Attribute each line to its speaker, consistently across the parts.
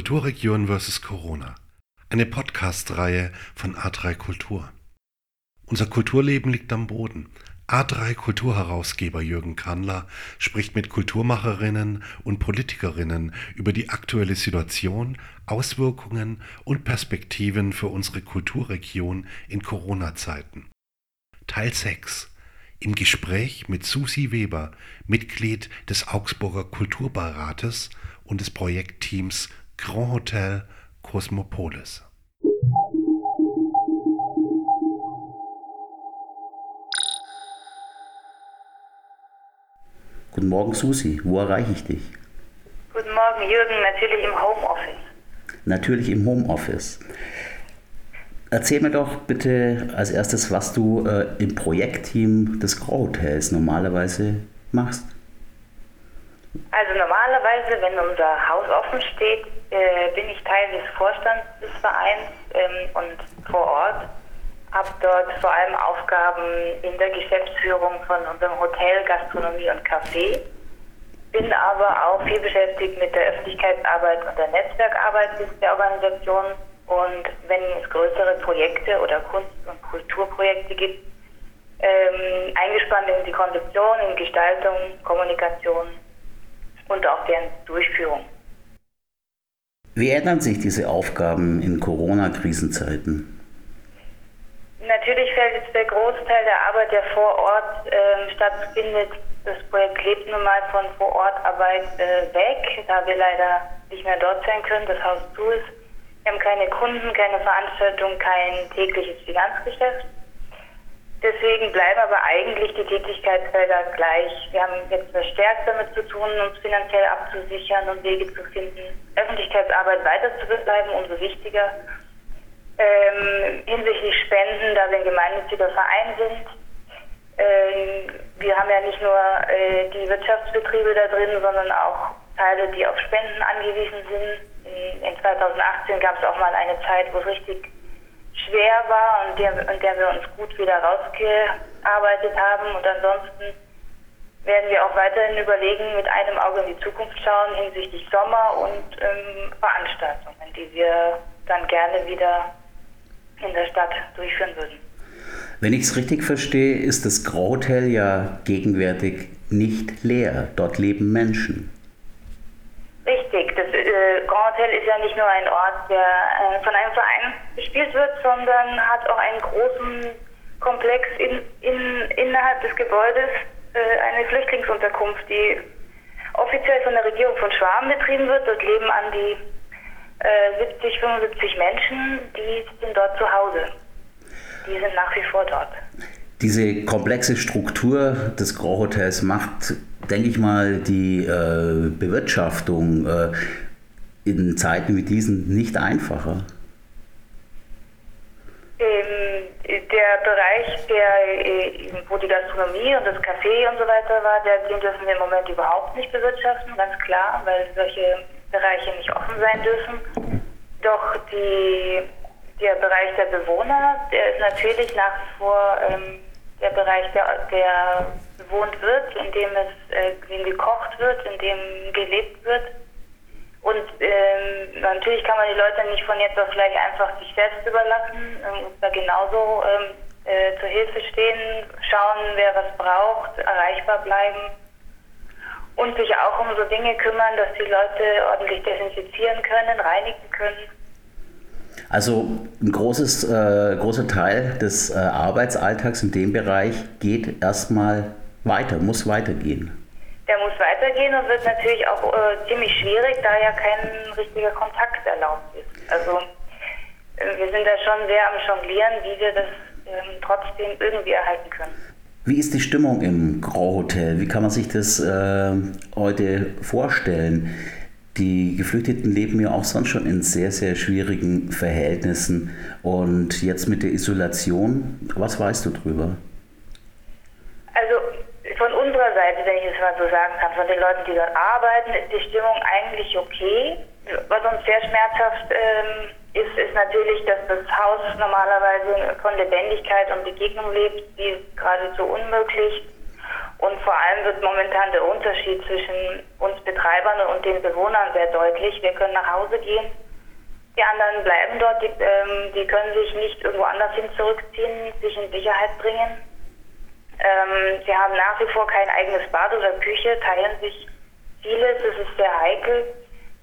Speaker 1: Kulturregion vs. Corona. Eine Podcast-Reihe von A3 Kultur. Unser Kulturleben liegt am Boden. A3 Kulturherausgeber Jürgen Kandler spricht mit Kulturmacherinnen und Politikerinnen über die aktuelle Situation, Auswirkungen und Perspektiven für unsere Kulturregion in Corona-Zeiten. Teil 6 im Gespräch mit Susi Weber, Mitglied des Augsburger Kulturbeirates und des Projektteams Grand Hotel Cosmopolis.
Speaker 2: Guten Morgen, Susi. Wo erreiche ich dich?
Speaker 3: Guten Morgen, Jürgen. Natürlich im Homeoffice.
Speaker 2: Natürlich im Homeoffice. Erzähl mir doch bitte als erstes, was du äh, im Projektteam des Grand Hotels normalerweise machst.
Speaker 3: Also normalerweise, wenn unser Haus offen steht, äh, bin ich Teil des Vorstands des Vereins ähm, und vor Ort. Habe dort vor allem Aufgaben in der Geschäftsführung von unserem Hotel, Gastronomie und Café. Bin aber auch viel beschäftigt mit der Öffentlichkeitsarbeit und der Netzwerkarbeit der Organisation. Und wenn es größere Projekte oder Kunst- und Kulturprojekte gibt, ähm, eingespannt in die Konzeption, in Gestaltung, Kommunikation und auch deren Durchführung.
Speaker 2: Wie ändern sich diese Aufgaben in Corona-Krisenzeiten?
Speaker 3: Natürlich fällt jetzt der Großteil der Arbeit, der vor Ort äh, stattfindet. Das Projekt lebt nun mal von Vor-Ort-Arbeit äh, weg, da wir leider nicht mehr dort sein können, das Haus zu ist. Wir haben keine Kunden, keine Veranstaltung, kein tägliches Finanzgeschäft. Deswegen bleiben aber eigentlich die Tätigkeitsfelder gleich. Wir haben jetzt verstärkt damit zu tun, uns finanziell abzusichern und Wege zu finden, Öffentlichkeitsarbeit weiter zu betreiben, umso wichtiger. Ähm, hinsichtlich Spenden, da wir ein gemeinnütziger Verein sind. Ähm, wir haben ja nicht nur äh, die Wirtschaftsbetriebe da drin, sondern auch Teile, die auf Spenden angewiesen sind. In 2018 gab es auch mal eine Zeit, wo es richtig schwer war und der, und der wir uns gut wieder rausgearbeitet haben. Und ansonsten werden wir auch weiterhin überlegen, mit einem Auge in die Zukunft schauen hinsichtlich Sommer und ähm, Veranstaltungen, die wir dann gerne wieder in der Stadt durchführen würden.
Speaker 2: Wenn ich es richtig verstehe, ist das Grauhotel ja gegenwärtig nicht leer. Dort leben Menschen.
Speaker 3: Äh, Grand Hotel ist ja nicht nur ein Ort, der äh, von einem Verein bespielt wird, sondern hat auch einen großen Komplex in, in, innerhalb des Gebäudes, äh, eine Flüchtlingsunterkunft, die offiziell von der Regierung von Schwaben betrieben wird. Dort leben an die 70, 75 Menschen, die sind dort zu Hause. Die sind nach wie vor dort.
Speaker 2: Diese komplexe Struktur des Grand Hotels macht denke ich mal, die äh, Bewirtschaftung äh, in Zeiten wie diesen nicht einfacher?
Speaker 3: Ähm, der Bereich, der, äh, wo die Gastronomie und das Café und so weiter war, der, den dürfen wir im Moment überhaupt nicht bewirtschaften, ganz klar, weil solche Bereiche nicht offen sein dürfen. Doch die, der Bereich der Bewohner, der ist natürlich nach wie vor ähm, der Bereich, der, der bewohnt wird, in dem es äh, in gekocht wird, in dem gelebt wird. Und ähm, natürlich kann man die Leute nicht von jetzt auf gleich einfach sich selbst überlassen ähm, da genauso ähm, äh, zur Hilfe stehen, schauen, wer was braucht, erreichbar bleiben und sich auch um so Dinge kümmern, dass die Leute ordentlich desinfizieren können, reinigen können.
Speaker 2: Also ein großes, äh, großer Teil des äh, Arbeitsalltags in dem Bereich geht erstmal weiter, muss weitergehen.
Speaker 3: Der muss weitergehen und wird natürlich auch äh, ziemlich schwierig, da ja kein richtiger Kontakt erlaubt ist. Also äh, wir sind da schon sehr am Jonglieren, wie wir das ähm, trotzdem irgendwie erhalten können.
Speaker 2: Wie ist die Stimmung im Grand Hotel? Wie kann man sich das äh, heute vorstellen? Die Geflüchteten leben ja auch sonst schon in sehr, sehr schwierigen Verhältnissen. Und jetzt mit der Isolation, was weißt du drüber?
Speaker 3: Von unserer Seite, wenn ich es mal so sagen kann, von den Leuten, die dort arbeiten, ist die Stimmung eigentlich okay. Was uns sehr schmerzhaft ähm, ist, ist natürlich, dass das Haus normalerweise von Lebendigkeit und Begegnung lebt, die ist geradezu unmöglich. Und vor allem wird momentan der Unterschied zwischen uns Betreibern und den Bewohnern sehr deutlich. Wir können nach Hause gehen, die anderen bleiben dort, die, ähm, die können sich nicht irgendwo anders hin zurückziehen, sich in Sicherheit bringen. Ähm, sie haben nach wie vor kein eigenes Bad oder Küche, teilen sich vieles, es ist sehr heikel.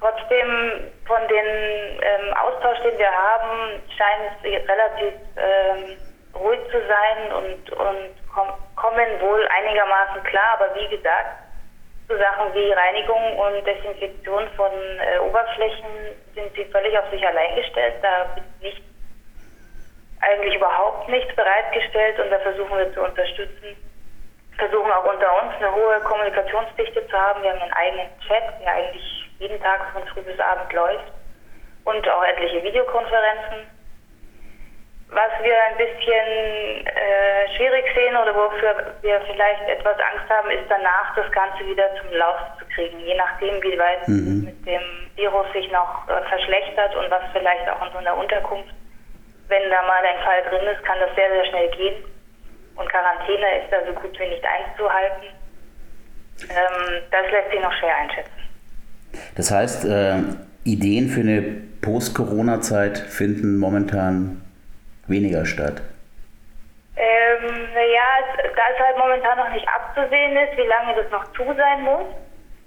Speaker 3: Trotzdem von dem ähm, Austausch, den wir haben, scheint es relativ ähm, ruhig zu sein und, und kom kommen wohl einigermaßen klar. Aber wie gesagt, so Sachen wie Reinigung und Desinfektion von äh, Oberflächen sind sie völlig auf sich allein gestellt. Da wird nicht, eigentlich überhaupt nichts bereitgestellt und da versuchen wir zu unterstützen. Versuchen auch unter uns eine hohe Kommunikationsdichte zu haben. Wir haben einen eigenen Chat, der eigentlich jeden Tag von früh bis abend läuft und auch etliche Videokonferenzen. Was wir ein bisschen äh, schwierig sehen oder wofür wir vielleicht etwas Angst haben, ist danach das Ganze wieder zum Lauf zu kriegen, je nachdem, wie weit mhm. mit dem Virus sich noch äh, verschlechtert und was vielleicht auch in so einer Unterkunft, wenn da mal ein Fall drin ist, kann das sehr, sehr schnell gehen. Und Quarantäne ist da so gut wie nicht einzuhalten. Ähm, das lässt sich noch schwer einschätzen.
Speaker 2: Das heißt, äh, Ideen für eine Post-Corona-Zeit finden momentan weniger statt?
Speaker 3: Ähm, naja, da es halt momentan noch nicht abzusehen ist, wie lange das noch zu sein muss,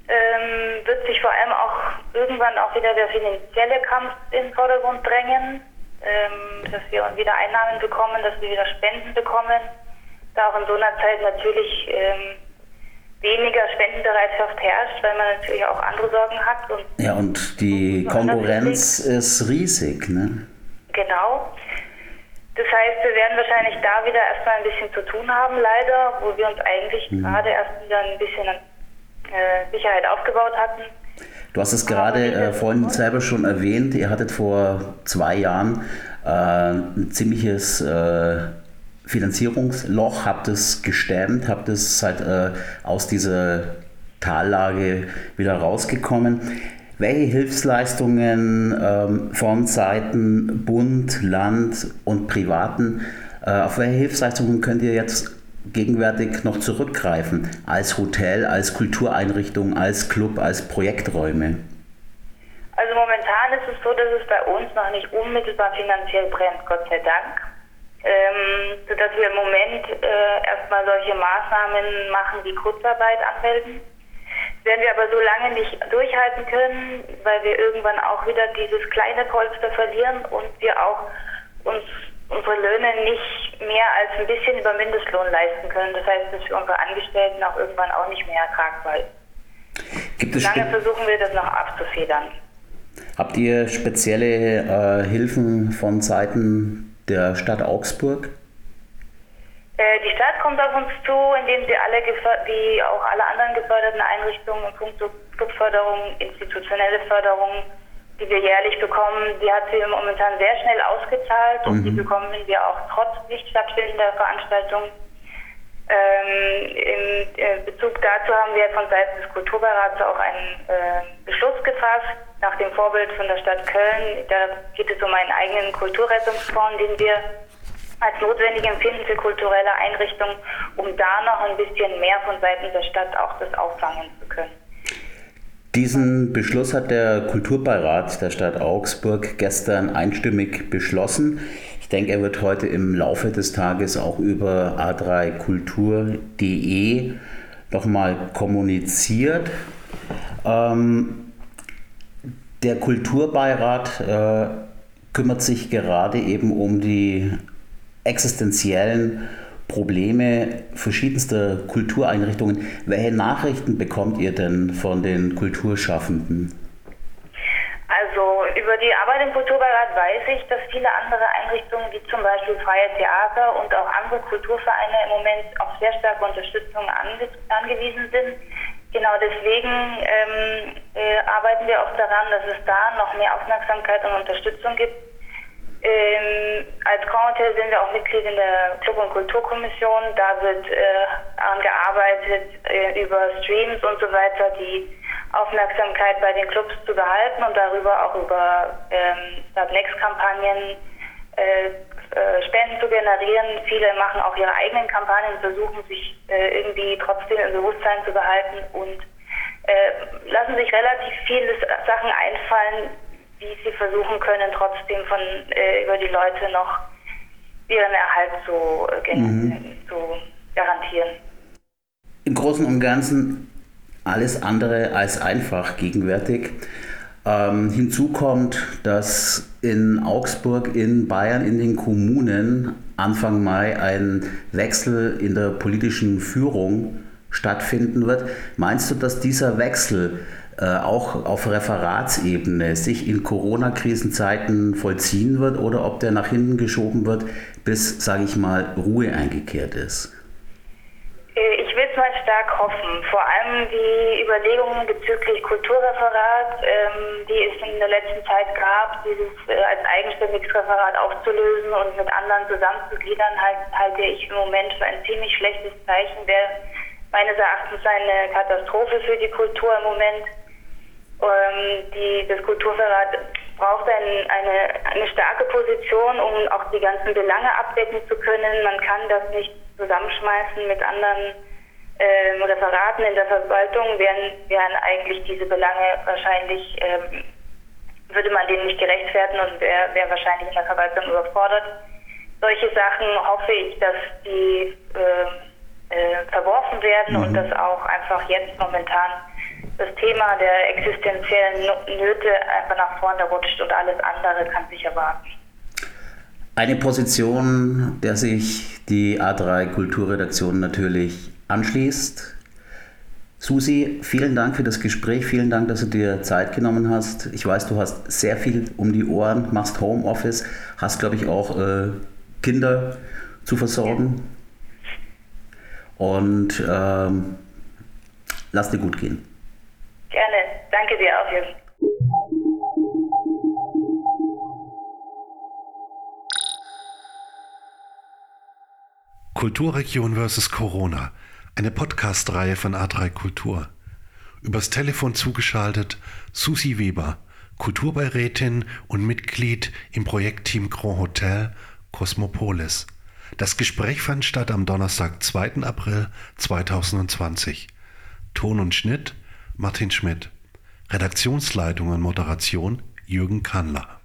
Speaker 3: ähm, wird sich vor allem auch irgendwann auch wieder der finanzielle Kampf in den Vordergrund drängen, ähm, dass wir wieder Einnahmen bekommen, dass wir wieder Spenden bekommen. Da auch in so einer Zeit natürlich ähm, weniger Spendenbereitschaft herrscht, weil man natürlich auch andere Sorgen hat.
Speaker 2: Und ja, und die Konkurrenz ist riesig, ne?
Speaker 3: Genau. Das heißt, wir werden wahrscheinlich da wieder erstmal ein bisschen zu tun haben, leider, wo wir uns eigentlich mhm. gerade erst wieder ein bisschen äh, Sicherheit aufgebaut hatten.
Speaker 2: Du hast es gerade äh, vorhin selber schon erwähnt, ihr hattet vor zwei Jahren äh, ein ziemliches äh, Finanzierungsloch, habt es gestemmt, habt es halt, äh, aus dieser Tallage wieder rausgekommen. Welche Hilfsleistungen ähm, von Seiten Bund, Land und Privaten, äh, auf welche Hilfsleistungen könnt ihr jetzt gegenwärtig noch zurückgreifen? Als Hotel, als Kultureinrichtung, als Club, als Projekträume?
Speaker 3: Also momentan ist es so, dass es bei uns noch nicht unmittelbar finanziell brennt, Gott sei Dank. Ähm, sodass wir im Moment äh, erstmal solche Maßnahmen machen wie Kurzarbeit anmelden werden wir aber so lange nicht durchhalten können, weil wir irgendwann auch wieder dieses kleine Polster verlieren und wir auch uns unsere Löhne nicht mehr als ein bisschen über Mindestlohn leisten können. Das heißt, dass für unsere Angestellten auch irgendwann auch nicht mehr ertragbar ist. Lange versuchen wir das noch abzufedern.
Speaker 2: Habt ihr spezielle äh, Hilfen von Seiten der Stadt Augsburg?
Speaker 3: Äh, die Stadt kommt auf uns zu, indem sie alle, wie auch alle anderen geförderten Einrichtungen in puncto Clubförderung, institutionelle Förderung, die wir jährlich bekommen, die hat sie momentan sehr schnell ausgezahlt und mhm. die bekommen wir auch trotz nicht stattfindender Veranstaltungen. Ähm, in äh, Bezug dazu haben wir von Seiten des Kulturbeirats auch einen äh, Beschluss gefasst, nach dem Vorbild von der Stadt Köln. Da geht es um einen eigenen Kulturrettungsfonds, den wir als notwendig empfinden für kulturelle Einrichtungen, um da noch ein bisschen mehr von Seiten der Stadt auch das auffangen zu können.
Speaker 2: Diesen Beschluss hat der Kulturbeirat der Stadt Augsburg gestern einstimmig beschlossen. Ich denke, er wird heute im Laufe des Tages auch über a3kultur.de nochmal kommuniziert. Ähm, der Kulturbeirat äh, kümmert sich gerade eben um die existenziellen Probleme verschiedenster Kultureinrichtungen. Welche Nachrichten bekommt ihr denn von den Kulturschaffenden?
Speaker 3: Also über die Arbeit im Kulturbeirat weiß ich, dass viele andere Einrichtungen wie zum Beispiel Freie Theater und auch andere Kulturvereine im Moment auf sehr starke Unterstützung ange angewiesen sind. Genau deswegen ähm, äh, arbeiten wir auch daran, dass es da noch mehr Aufmerksamkeit und Unterstützung gibt ähm, als Grand Hotel sind wir auch Mitglied in der Club- und Kulturkommission. Da wird äh, angearbeitet, äh, über Streams und so weiter die Aufmerksamkeit bei den Clubs zu behalten und darüber auch über ähm, Next-Kampagnen äh, äh, Spenden zu generieren. Viele machen auch ihre eigenen Kampagnen, versuchen sich äh, irgendwie trotzdem im Bewusstsein zu behalten und lassen sich relativ viele Sachen einfallen, wie sie versuchen können, trotzdem von äh, über die Leute noch ihren Erhalt zu, äh, mhm. zu garantieren.
Speaker 2: Im Großen und Ganzen alles andere als einfach gegenwärtig. Ähm, hinzu kommt, dass in Augsburg, in Bayern, in den Kommunen Anfang Mai ein Wechsel in der politischen Führung stattfinden wird. Meinst du, dass dieser Wechsel äh, auch auf Referatsebene sich in Corona-Krisenzeiten vollziehen wird oder ob der nach hinten geschoben wird, bis, sage ich mal, Ruhe eingekehrt ist?
Speaker 3: Äh, ich will es mal stark hoffen. Vor allem die Überlegungen bezüglich Kulturreferat, ähm, die es in der letzten Zeit gab, dieses äh, als eigenständiges Referat aufzulösen und mit anderen zusammenzugliedern, halt, halte ich im Moment für ein ziemlich schlechtes Zeichen. Wäre meines Erachtens eine Katastrophe für die Kultur im Moment. Ähm, die, das Kulturreferat braucht ein, eine, eine starke Position, um auch die ganzen Belange abdecken zu können. Man kann das nicht zusammenschmeißen mit anderen ähm, Referaten in der Verwaltung, wären, wären eigentlich diese Belange wahrscheinlich, ähm, würde man denen nicht gerecht werden und wäre wär wahrscheinlich in der Verwaltung überfordert. Solche Sachen hoffe ich, dass die äh, äh, verworfen werden mhm. und dass auch einfach jetzt momentan das Thema der existenziellen Nöte einfach nach vorne rutscht und alles andere kann sich erwarten.
Speaker 2: Eine Position, der sich die A3 Kulturredaktion natürlich anschließt. Susi, vielen Dank für das Gespräch, vielen Dank, dass du dir Zeit genommen hast. Ich weiß, du hast sehr viel um die Ohren, machst Homeoffice, hast, glaube ich, auch äh, Kinder zu versorgen. Und ähm, lass dir gut gehen.
Speaker 3: Danke dir auch, Jürgen.
Speaker 1: Kulturregion vs. Corona, eine Podcast-Reihe von A3 Kultur. Übers Telefon zugeschaltet Susi Weber, Kulturbeirätin und Mitglied im Projektteam Grand Hotel Cosmopolis. Das Gespräch fand statt am Donnerstag, 2. April 2020. Ton und Schnitt Martin Schmidt. Redaktionsleitung und Moderation Jürgen Kannler.